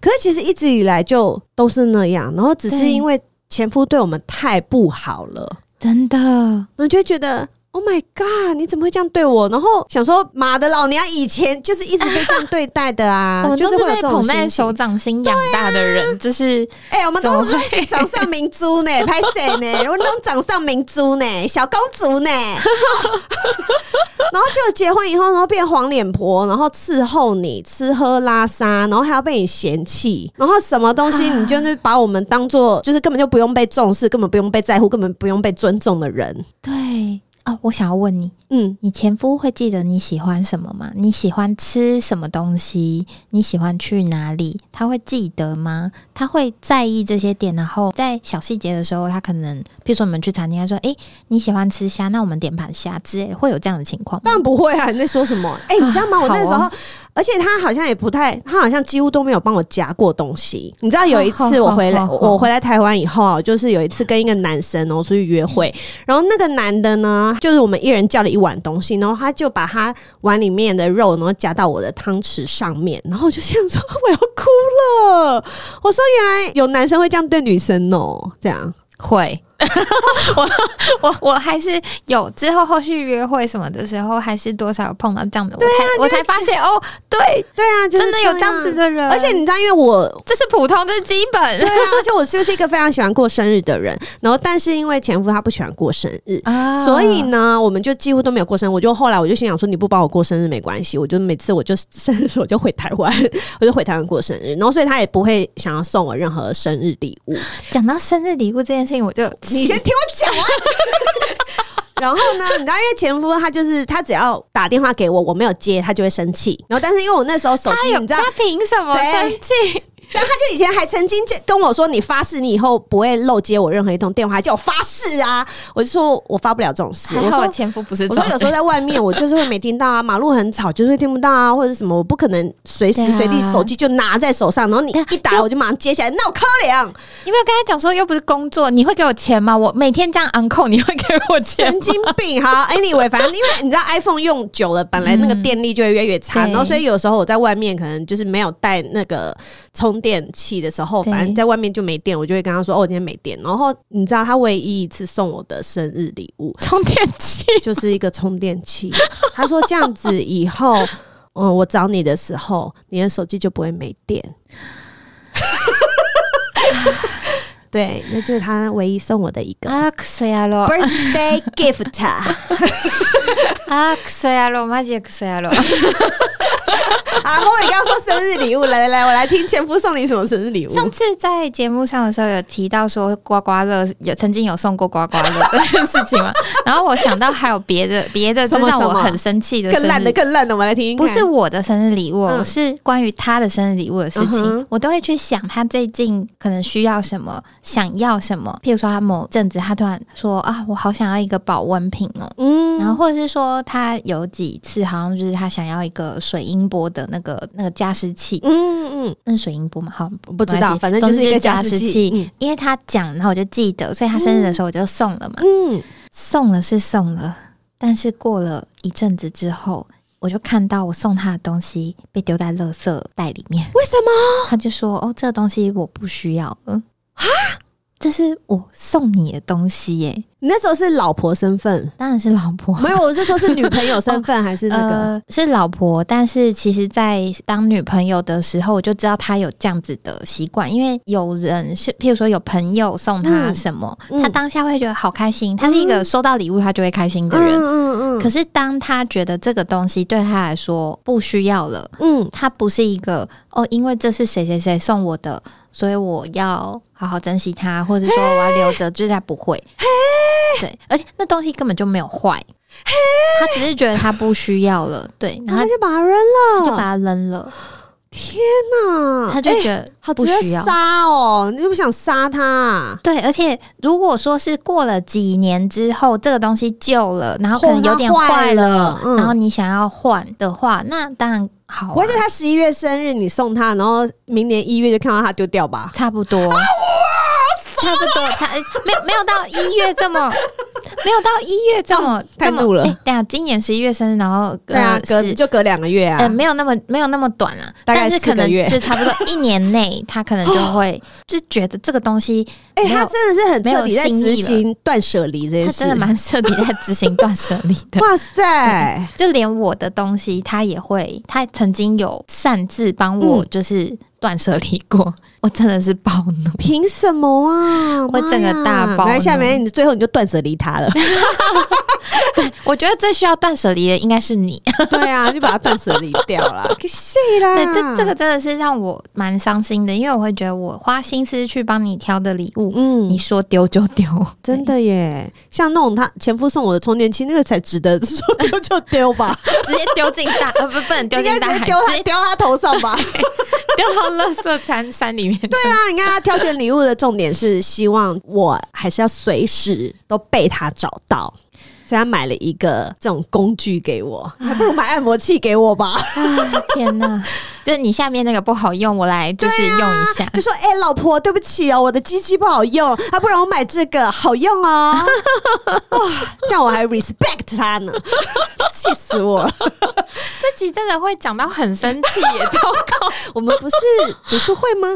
可是其实一直以来就都是那样，然后只是因为前夫对我们太不好了。真的，我就觉得。Oh my god！你怎么会这样对我？然后想说，妈的，老娘以前就是一直被这样对待的啊！<laughs> 我们都是被捧在手掌心养大的人，啊、就是哎、欸，我们都是掌上明珠呢，<laughs> 拍谁呢？我们都掌上明珠呢，小公主呢。<laughs> 然后就结婚以后，然后变黄脸婆，然后伺候你吃喝拉撒，然后还要被你嫌弃，然后什么东西你就是把我们当做就是根本就不用被重视，根本不用被在乎，根本不用被尊重的人。对。哦，我想要问你，嗯，你前夫会记得你喜欢什么吗？你喜欢吃什么东西？你喜欢去哪里？他会记得吗？他会在意这些点，然后在小细节的时候，他可能，比如说你们去餐厅，他说：“哎、欸，你喜欢吃虾，那我们点盘虾之类。”会有这样的情况吗？当然不会啊！你在说什么？哎、欸，你知道吗？我那时候。而且他好像也不太，他好像几乎都没有帮我夹过东西。你知道有一次 <laughs> 我回来，我回来台湾以后啊，就是有一次跟一个男生然后出去约会，然后那个男的呢，就是我们一人叫了一碗东西，然后他就把他碗里面的肉，然后夹到我的汤匙上面，然后我就想说 <laughs> 我要哭了。我说原来有男生会这样对女生哦，这样会。<laughs> 我我我还是有之后后续约会什么的时候，还是多少有碰到这样的，我才、啊、我才发现哦，对对啊，真的有这样子的人，而且你知道，因为我这是普通的基本，对啊，而且我就是一个非常喜欢过生日的人，然后但是因为前夫他不喜欢过生日，啊、所以呢，我们就几乎都没有过生日。我就后来我就心想说，你不帮我过生日没关系，我就每次我就生日的时候我就回台湾，<laughs> 我就回台湾过生日，然后所以他也不会想要送我任何生日礼物。讲到生日礼物这件事情，我就你先听我讲完。<laughs> 然后呢，你知道，因为前夫他就是他只要打电话给我，我没有接，他就会生气。然后，但是因为我那时候手机，你知道他凭什么生气？但他就以前还曾经跟我说：“你发誓，你以后不会漏接我任何一通电话。”叫我发誓啊！我就说我发不了这种事。我说我前夫不是，我说有时候在外面，我就是会没听到啊，马路很吵，就是会听不到啊，或者什么，我不可能随时随地手机就拿在手上，然后你一打我就马上接起来，那我可怜。你没有跟他讲说又不是工作，你会给我钱吗？我每天这样 on call，你会给我钱？神经病！哈，<laughs> anyway，反正因为你知道 iPhone 用久了，本来那个电力就会越来越差，然后所以有时候我在外面可能就是没有带那个充。充电器的时候，反正在外面就没电，我就会跟他说：“哦，我今天没电。”然后你知道他唯一一次送我的生日礼物，充电器 <laughs> 就是一个充电器。他说：“这样子以后，嗯，我找你的时候，你的手机就不会没电。<laughs> ”对，那就是他唯一送我的一个 birthday gift。啊，可衰啊咯，<laughs> 妈姐可衰啊 <laughs> 咯。啊，莫你刚刚说生日礼物，来来来，我来听前夫送你什么生日礼物。上次在节目上的时候有提到说刮刮乐有曾经有送过刮刮乐这件事情嘛，然后我想到还有别的 <laughs> 别的，就让我很生气的，更烂的更烂的，我们来听听。不是我的生日礼物，嗯、是关于他的生日礼物的事情，嗯、我都会去想他最近可能需要什么，想要什么。譬如说他某阵子他突然说啊，我好想要一个保温瓶哦，嗯，然后或者是说他有几次好像就是他想要一个水音波的那个那个加湿器，嗯嗯，那是水音波嘛？好，不知道，反正就是一个加湿器。嗯、因为他讲，然后我就记得，所以他生日的时候我就送了嘛。嗯，送了是送了，但是过了一阵子之后，我就看到我送他的东西被丢在垃圾袋里面。为什么？他就说：“哦，这个东西我不需要了。”啊？这是我送你的东西耶！你那时候是老婆身份，当然是老婆。没有，我是说，是女朋友身份还是那个？<laughs> 呃，是老婆。但是其实，在当女朋友的时候，我就知道她有这样子的习惯，因为有人是，譬如说有朋友送她什么，嗯，她当下会觉得好开心。她是一个收到礼物她就会开心的人。嗯嗯嗯。可是当她觉得这个东西对她来说不需要了，嗯，她不是一个哦，因为这是谁谁谁送我的。所以我要好好珍惜它，或者说我要留着，就是它不会。对，而且那东西根本就没有坏，他只是觉得他不需要了。对，然后他就把它扔了，就把它扔了。天哪，他就觉得好不需要杀哦，你又不想杀他？对，而且如果说是过了几年之后，这个东西旧了，然后可能有点坏了，然后你想要换的话，那当然。好、啊，或者他十一月生日，你送他，然后明年一月就看到他丢掉吧，差不多，啊、差不多，差没有没有到一月这么。<laughs> 没有到一月这么太怒了。对啊，今年十一月生日，然后对啊，隔就隔两个月啊。呃，没有那么没有那么短啊，但是可能就差不多一年内，他可能就会 <gasps> 就觉得这个东西，哎，他真的是很彻底在执行断舍离这件事，他真的蛮彻底在执行断舍离的。<laughs> 哇塞，就连我的东西他也会，他曾经有擅自帮我就是断舍离过。我真的是暴怒，凭什么啊？<laughs> 我整个大暴怒。来，下面你最后你就断舍离他了。<laughs> 对，我觉得最需要断舍离的应该是你。<laughs> 对啊，就把它断舍离掉了。可惜啦。对，这这个真的是让我蛮伤心的，因为我会觉得我花心思去帮你挑的礼物，嗯，你说丢就丢，真的耶。像那种他前夫送我的充电器，那个才值得说丢就丢吧，直接丢进大呃不不能丢进大海，丢他丢他头上吧。丢到垃圾山山里面。对啊，你看他挑选礼物的重点是希望我还是要随时都被他找到。所以他买了一个这种工具给我，还不如买按摩器给我吧。天哪！就是你下面那个不好用，我来就是用一下。就说：“哎、欸，老婆，对不起哦，我的机器不好用，啊，不然我买这个好用哦。<laughs> 哇，这样我还 respect 他呢，<laughs> 气死我了！这集真的会讲到很生气耶，糟糕！<laughs> 我们不是读书会吗？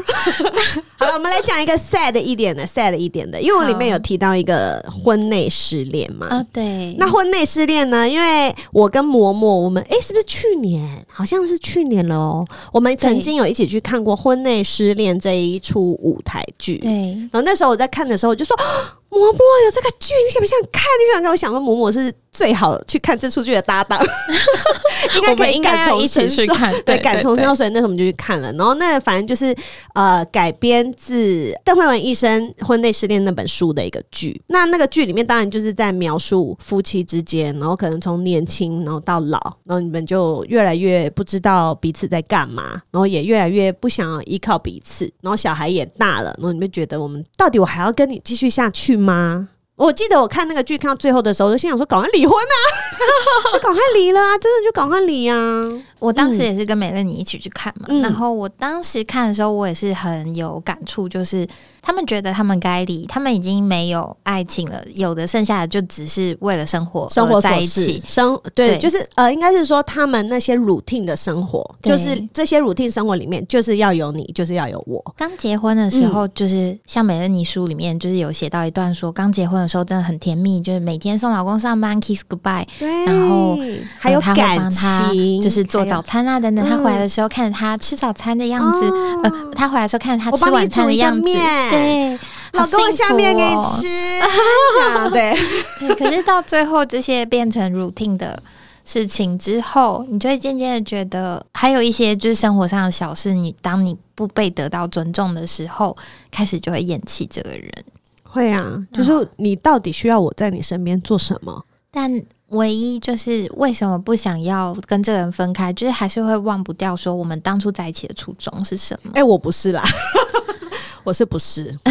好了，我们来讲一个 sad 一点的，sad 一点的，因为我里面有提到一个婚内失恋嘛。啊，对。那婚内失恋呢？因为我跟嬷嬷，我们哎、欸，是不是去年？好像是去年了哦。我们曾经有一起去看过《婚内失恋》这一出舞台剧。对。然后那时候我在看的时候，我就说：“ <gasps> 嬷嬷有这个剧，你想不想看？你想看？”我想说，嬷嬷是。最好去看这出剧的搭档，<laughs> 应该可以感同身受。对，感同身受，所以那时候我们就去看了。然后那反正就是呃，改编自邓惠文医生婚内失恋那本书的一个剧。那那个剧里面当然就是在描述夫妻之间，然后可能从年轻然后到老，然后你们就越来越不知道彼此在干嘛，然后也越来越不想要依靠彼此，然后小孩也大了，然后你们觉得我们到底我还要跟你继续下去吗？我记得我看那个剧看到最后的时候，我就心想说：赶快离婚啊，<laughs> 就赶快离了啊！真的就赶快离啊！我当时也是跟美乐妮一起去看嘛，嗯、然后我当时看的时候，我也是很有感触，就是他们觉得他们该离，他们已经没有爱情了，有的剩下的就只是为了生活生活在一起生对，对就是呃，应该是说他们那些 routine 的生活，就是这些 routine 生活里面就是要有你，就是要有我。刚结婚的时候，就是像美乐妮书里面就是有写到一段说，刚结婚的时候真的很甜蜜，就是每天送老公上班，kiss goodbye，对然后还有感情，就是做早餐啊等等。他回来的时候看着他吃早餐的样子，哦、呃，他回来的时候看着他吃晚餐的样子，对，老公下面给你吃，<laughs> 对。可是到最后这些变成 routine 的事情之后，你就会渐渐的觉得，还有一些就是生活上的小事，你当你不被得到尊重的时候，开始就会厌弃这个人。会啊，就是你到底需要我在你身边做什么？但。唯一就是为什么不想要跟这个人分开，就是还是会忘不掉说我们当初在一起的初衷是什么？哎、欸，我不是啦。<laughs> 我是不是？<laughs>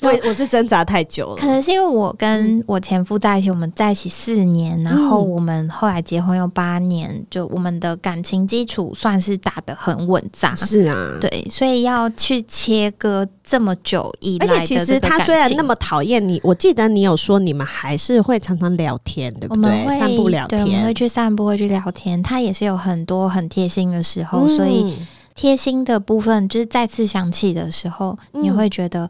我是，我我是挣扎太久了。可能是因为我跟我前夫在一起，我们在一起四年，然后我们后来结婚有八年，就我们的感情基础算是打得很稳扎。是啊，对，所以要去切割这么久以来的，而且其实他虽然那么讨厌你，我记得你有说你们还是会常常聊天，对不对？我们会散步聊天，对，我们会去散步，会去聊天。他也是有很多很贴心的时候，嗯、所以。贴心的部分，就是再次想起的时候，嗯、你会觉得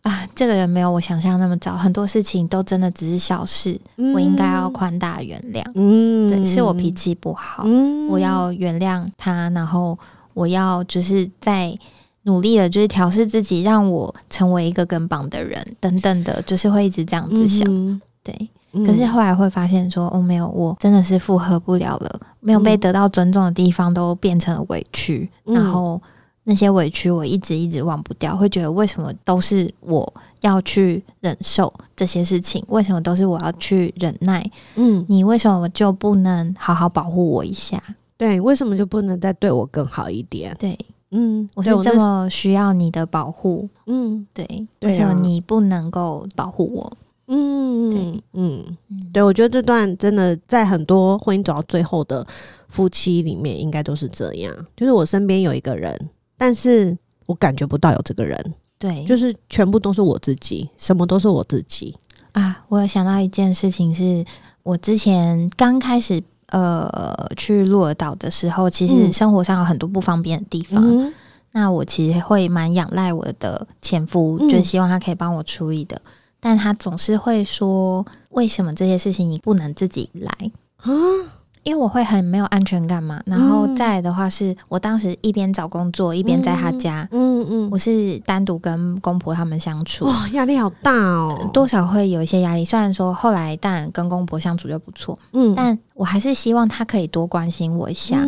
啊，这个人没有我想象那么糟，很多事情都真的只是小事，嗯、我应该要宽大原谅。嗯，对，是我脾气不好，嗯、我要原谅他，然后我要就是在努力的，就是调试自己，让我成为一个更棒的人，等等的，就是会一直这样子想，嗯、对。可是后来会发现说，哦，没有，我真的是负荷不了了，没有被得到尊重的地方都变成了委屈，嗯、然后那些委屈我一直一直忘不掉，会觉得为什么都是我要去忍受这些事情，为什么都是我要去忍耐？嗯，你为什么就不能好好保护我一下？对，为什么就不能再对我更好一点？对，嗯，我是这么需要你的保护，嗯，对，为什么你不能够保护我？嗯嗯嗯对，我觉得这段真的在很多婚姻走到最后的夫妻里面，应该都是这样。就是我身边有一个人，但是我感觉不到有这个人。对，就是全部都是我自己，什么都是我自己啊！我有想到一件事情，是我之前刚开始呃去鹿儿岛的时候，其实生活上有很多不方便的地方。嗯、那我其实会蛮仰赖我的前夫，嗯、就是希望他可以帮我处理的。但他总是会说：“为什么这些事情你不能自己来？啊？”因为我会很没有安全感嘛，然后再来的话是我当时一边找工作一边在他家，嗯嗯，我是单独跟公婆他们相处，哇，压力好大哦，多少会有一些压力。虽然说后来但跟公婆相处就不错，嗯，但我还是希望他可以多关心我一下，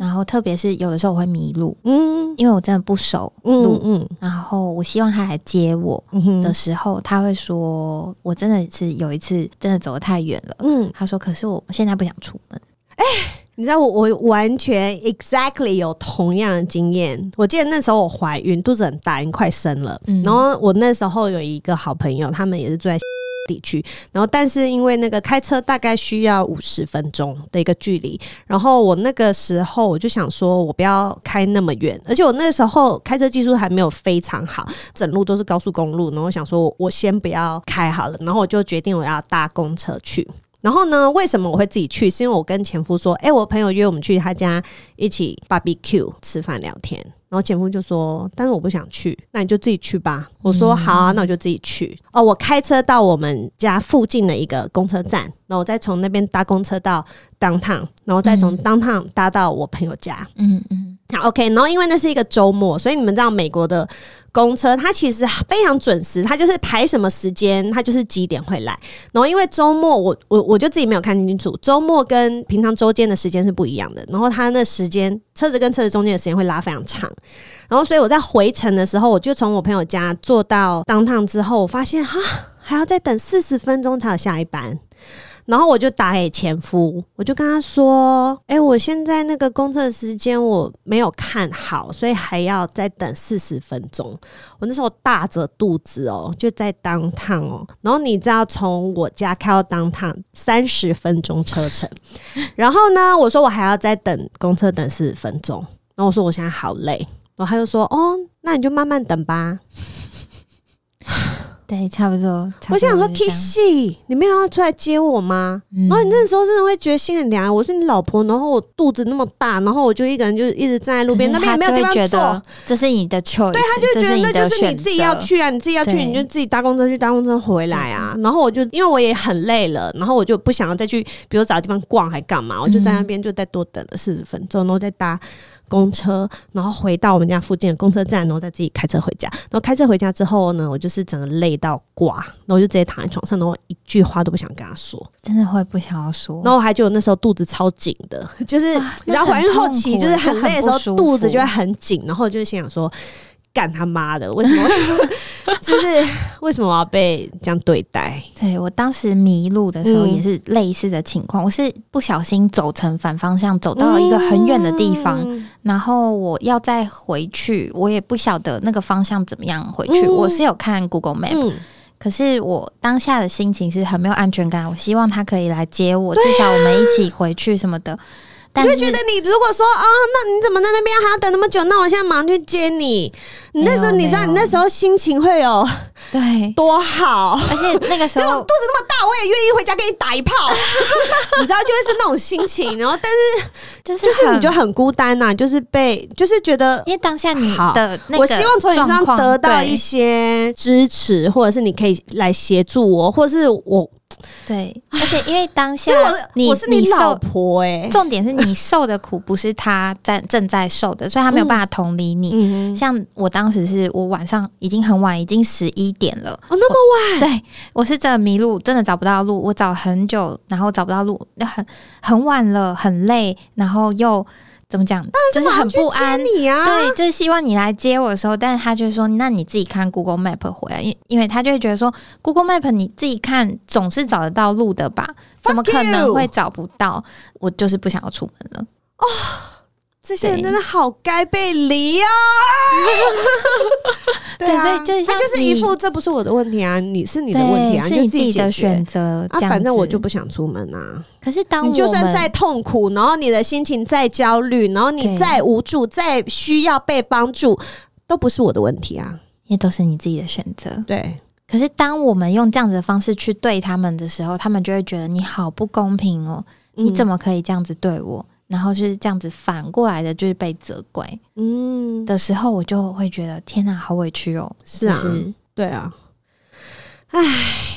然后特别是有的时候我会迷路，嗯，因为我真的不熟路，嗯，然后我希望他来接我的时候，他会说我真的是有一次真的走得太远了，嗯，他说可是我现在不想出门。哎，你知道我我完全 exactly 有同样的经验。我记得那时候我怀孕，肚子很大，已经快生了。嗯、然后我那时候有一个好朋友，他们也是住在地区。然后但是因为那个开车大概需要五十分钟的一个距离，然后我那个时候我就想说，我不要开那么远，而且我那时候开车技术还没有非常好，整路都是高速公路。然后我想说我先不要开好了，然后我就决定我要搭公车去。然后呢，为什么我会自己去？是因为我跟前夫说：“哎，我朋友约我们去他家一起 barbecue 吃饭聊天。”然后前夫就说：“但是我不想去，那你就自己去吧。”我说：“好啊，那我就自己去。”哦，我开车到我们家附近的一个公车站，然后我再从那边搭公车到 downtown，然后再从 downtown 搭到我朋友家。嗯嗯。好，OK。然后因为那是一个周末，所以你们知道美国的。公车它其实非常准时，它就是排什么时间，它就是几点会来。然后因为周末我我我就自己没有看清楚，周末跟平常周间的时间是不一样的。然后它那时间车子跟车子中间的时间会拉非常长。然后所以我在回程的时候，我就从我朋友家坐到当趟之后，我发现哈还要再等四十分钟才有下一班。然后我就打给前夫，我就跟他说：“哎、我现在那个公车时间我没有看好，所以还要再等四十分钟。”我那时候大着肚子哦，就在当趟哦。然后你知道从我家开到当趟三十分钟车程，然后呢，我说我还要再等公车等四十分钟。然后我说我现在好累，然后他就说：“哦，那你就慢慢等吧。”对，差不多。不多我想说，Kissy，你没有要出来接我吗？嗯、然后你那时候真的会觉得心很凉。我是你老婆，然后我肚子那么大，然后我就一个人就一直站在路边，那边也没有地方坐。这是你的 choice，对，他就觉得那就是你自己要去啊，你自己要去，你就自己搭公车去搭公车回来啊。然后我就因为我也很累了，然后我就不想要再去，比如找地方逛还干嘛，我就在那边就再多等了四十分钟，然后再搭。公车，然后回到我们家附近的公车站，然后再自己开车回家。然后开车回家之后呢，我就是整个累到挂，然后我就直接躺在床上，然后一句话都不想跟他说，真的会不想要说。然后我还觉得那时候肚子超紧的，就是你知道怀孕后期就是很累的时候，肚子就会很紧，然后就心想说。干他妈的！为什么？<laughs> 就是为什么我要被这样对待？对，我当时迷路的时候也是类似的情况，嗯、我是不小心走成反方向，走到一个很远的地方，嗯、然后我要再回去，我也不晓得那个方向怎么样回去。嗯、我是有看 Google Map，、嗯、可是我当下的心情是很没有安全感。我希望他可以来接我，啊、至少我们一起回去什么的。就觉得你如果说啊、哦，那你怎么在那边还要等那么久？那我现在马上去接你。你那时候你知道，你那时候心情会有对多好，而且那个时候 <laughs> 肚子那么大，我也愿意回家给你打一炮。<laughs> 你知道，就会是那种心情。然后，但是就是就是你就很孤单呐、啊，就是被就是觉得，因为当下你的那个我希望从你身上得到一些支持，或者是你可以来协助我，或者是我。对，而且因为当下你我是你老婆哎、欸，重点是你受的苦不是他在正在受的，所以他没有办法同理你。嗯、像我当时是我晚上已经很晚，已经十一点了哦，那么晚？对，我是真的迷路，真的找不到路，我找很久，然后找不到路，很很晚了，很累，然后又。怎么讲？就是很不安。你啊，对，就是希望你来接我的时候，但是他就说：“那你自己看 Google Map 回来，因因为他就会觉得说，Google Map 你自己看总是找得到路的吧？怎么可能会找不到？我就是不想要出门了。”哦。这些人真的好该被离 <laughs> 啊！对，啊，所以就是他就是一副这不是我的问题啊，你是你的问题啊，是你自己的选择啊。反正我就不想出门啊。可是当你就算再痛苦，然后你的心情再焦虑，然后你再无助，再需要被帮助，都不是我的问题啊，也都是你自己的选择。对。可是当我们用这样子的方式去对他们的时候，他们就会觉得你好不公平哦，你怎么可以这样子对我？然后就是这样子反过来的，就是被责怪，嗯的时候，我就会觉得天哪，好委屈哦。是啊，是对啊，唉。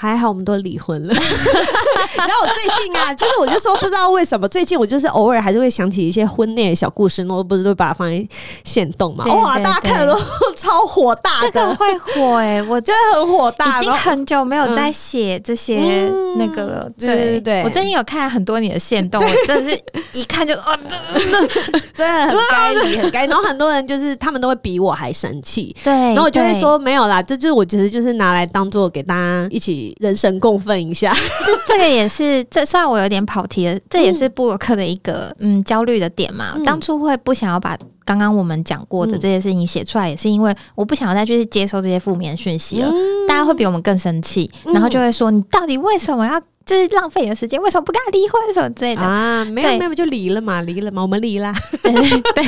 还好我们都离婚了，<laughs> 然后我最近啊，就是我就说不知道为什么最近我就是偶尔还是会想起一些婚内的小故事，那我不是都把它放在线动嘛？哇，大家看了都 <laughs> 超火大的，这个会火哎、欸，我觉得很火大，已经很久没有在写这些那个了。嗯、对对对，我最近有看很多你的线动，<laughs> 我真的是一看就啊，真的真的很该离很该，然后很多人就是他们都会比我还生气，对，然后我就会说没有啦，这就是我其实就是拿来当做给大家一起。人神共愤一下，<laughs> 这这个也是，这虽然我有点跑题了，这也是布鲁克的一个嗯焦虑的点嘛。嗯、当初会不想要把刚刚我们讲过的这些事情写出来，也是因为我不想要再去接收这些负面讯息了，嗯、大家会比我们更生气，然后就会说你到底为什么要？就是浪费你的时间，为什么不跟他离婚什么之类的啊？没有没有，就离了嘛，离了嘛，我们离啦。对 <laughs> 对，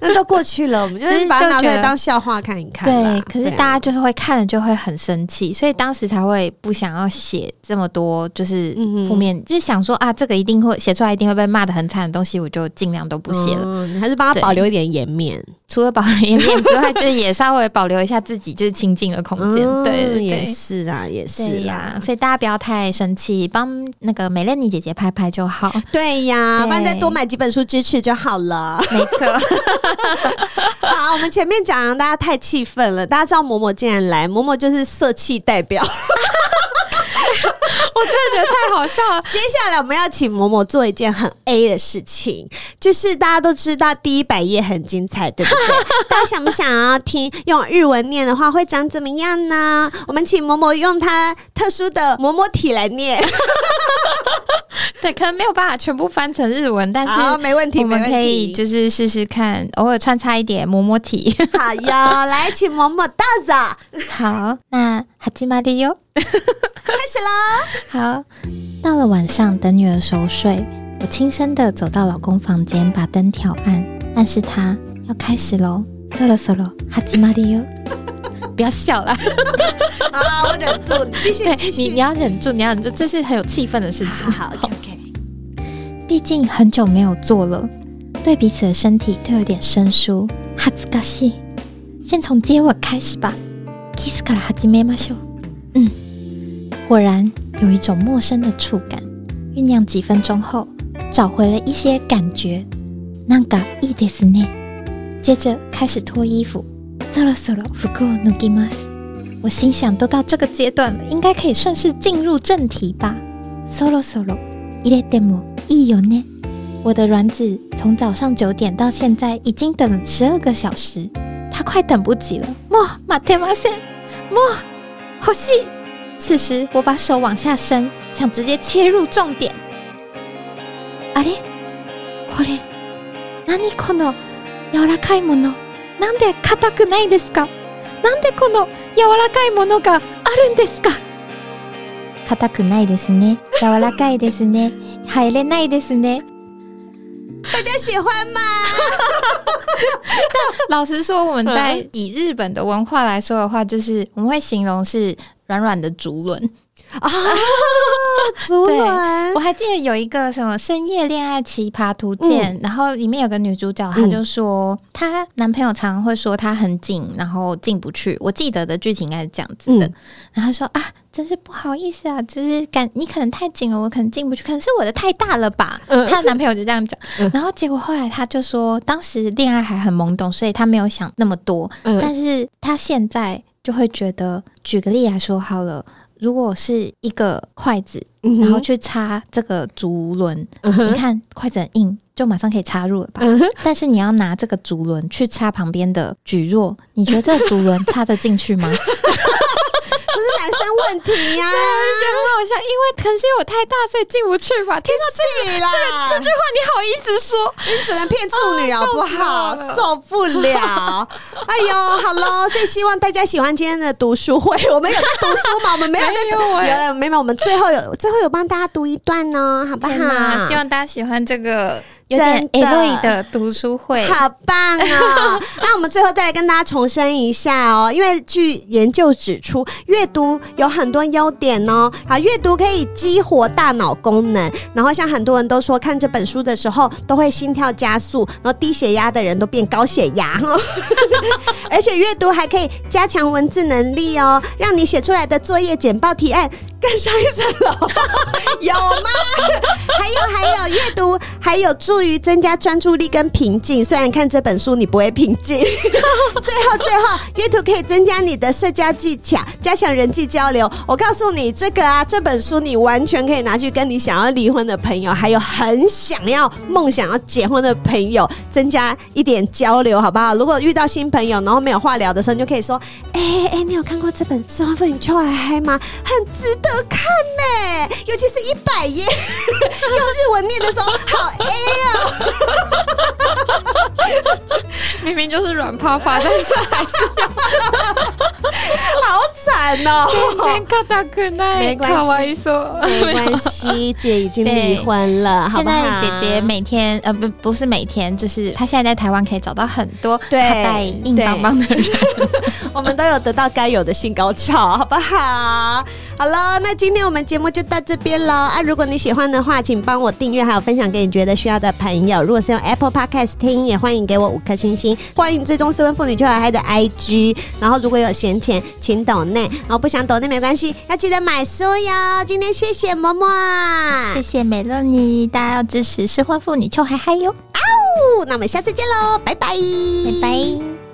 那都过去了，我们就 <laughs> 是把它拿出来当笑话看一看。对，可是大家就是会看了就会很生气，所以当时才会不想要写这么多，就是负面，就是想说啊，这个一定会写出来，一定会被骂的很惨的东西，我就尽量都不写了。你还是帮他保留一点颜面，除了保留颜面之外，就是也稍微保留一下自己就是清静的空间。对，也是啊，也是呀。所以大家不要太生气，帮那个美。莲妮姐姐拍拍就好，<laughs> 对呀，不然再多买几本书支持就好了。没错。<laughs> 好，我们前面讲大家太气愤了，大家知道嬷嬷竟然来，嬷嬷就是色气代表。<laughs> <laughs> 我真的觉得太好笑了。接下来我们要请嬷嬷做一件很 A 的事情，就是大家都知道第一百页很精彩，对不对？<laughs> 大家想不想要听用日文念的话会长怎么样呢？我们请嬷嬷用她特殊的嬷嬷体来念。对，可能没有办法全部翻成日文，但是没问题，我们可以就是试试看，偶尔穿插一点嬷嬷体。好哟，来，请嬷嬷到着。好，那始まるよ，<laughs> 开始喽。 好，到了晚上，等女儿熟睡，我轻声的走到老公房间，把灯调暗，暗示他要开始喽。<laughs> そろそろ始まるよ，不要笑了。好，我忍住，你继续，继续。你你要忍住，你要忍住，这是很有气氛的事情。好，OK OK。毕竟很久没有做了，对彼此的身体都有点生疏。耻ずかしい，先从接吻开始吧。キスから始めましょう。嗯，果然 有一种陌生的触感。酝酿几分钟后，找回了一些感觉。なんかいいですね。接着开始脱衣服。そろそろ服を脱ぎます。我心想，都到这个阶段了，应该可以顺势进入正题吧。そろそろ入れてもいいよね。我的卵子从早上九点到现在已经等了十二个小时，他快等不及了。もう待てません。もう欲しい。 此时我把手往下伸，想直接切入重点。あれ？これ？何この柔らかいもの？なんで硬くないですか？なんでこの柔らかいものがあるんですか？硬くないですね。柔らかいですね。入れないですね。大家喜欢吗？<laughs> 老实说，我们在以日本的文化来说的话，就是我们会形容是 软软的竹轮。啊，<laughs> 竹轮！我还记得有一个什么《深夜恋爱奇葩图鉴》，嗯，然后里面有个女主角，她就说她，嗯、男朋友常常会说她很紧，然后进不去。我记得的剧情应该是这样子的。嗯、然后她说啊，真是不好意思啊，就是感你可能太紧了，我可能进不去，可能是我的太大了吧。嗯、<laughs> 她的男朋友就这样讲。嗯、然后结果后来她就说，当时恋爱还很懵懂，所以她没有想那么多。嗯、但是她现在就会觉得，举个例来说好了。如果是一个筷子，嗯、然后去插这个竹轮，嗯、你看筷子很硬，就马上可以插入了吧？嗯、但是你要拿这个竹轮去插旁边的举弱，你觉得这个竹轮插得进去吗？<laughs> 这是男生问题呀、啊，觉得很好笑，因为可能是因为我太大，所以进不去吧。<laughs> 听到这个这这句话，你好意思说？你只能骗处女好不好？<laughs> 哦、受不了！哎呦，好喽，所以希望大家喜欢今天的读书会。我们有在读书吗？我们没有在读，有了没有？我们最后有最后有帮大家读一段呢，好不好？希望大家喜欢这个。有点 Eloy 的读书会，好棒哦！<laughs> 那我们最后再来跟大家重申一下哦，因为据研究指出，阅读有很多优点哦。好，阅读可以激活大脑功能，然后像很多人都说，看这本书的时候都会心跳加速，然后低血压的人都变高血压哦。<laughs> 而且阅读还可以加强文字能力哦，让你写出来的作业、简报、提案更上一层楼。<laughs> 有吗？还有还有，阅读还有助。对于增加专注力跟平静，虽然看这本书你不会平静。<laughs> 最后最后，阅读可以增加你的社交技巧，加强人际交流。我告诉你，这个啊，这本书你完全可以拿去跟你想要离婚的朋友，还有很想要梦想要结婚的朋友，增加一点交流，好不好？如果遇到新朋友，然后没有话聊的时候，你就可以说：“哎、欸、哎、欸，你有看过这本《失婚妇女秋海嗨》吗？很值得看呢，尤其是一百页，<laughs> 用日文念的时候，好 A 啊！” <laughs> 明明就是软趴趴，但是还是要好惨哦！没关系，没关系，<laughs> 姐已经离婚了。现在姐姐每天呃不不是每天，就是她现在在台湾可以找到很多卡带硬邦邦的人，我们都有得到该有的性高潮，好不好？好了，那今天我们节目就到这边喽啊！如果你喜欢的话，请帮我订阅，还有分享给你觉得需要的朋友。如果是用 Apple Podcast 听，也欢迎给我五颗星星。欢迎追踪失婚妇女秋海嗨的 IG。然后如果有闲钱，请抖内；然后不想抖内没关系，要记得买书哟。今天谢谢嬷嬷，谢谢美乐妮，大家要支持失婚妇女秋海嗨哟。啊呜，那我们下次见喽，拜拜，拜拜。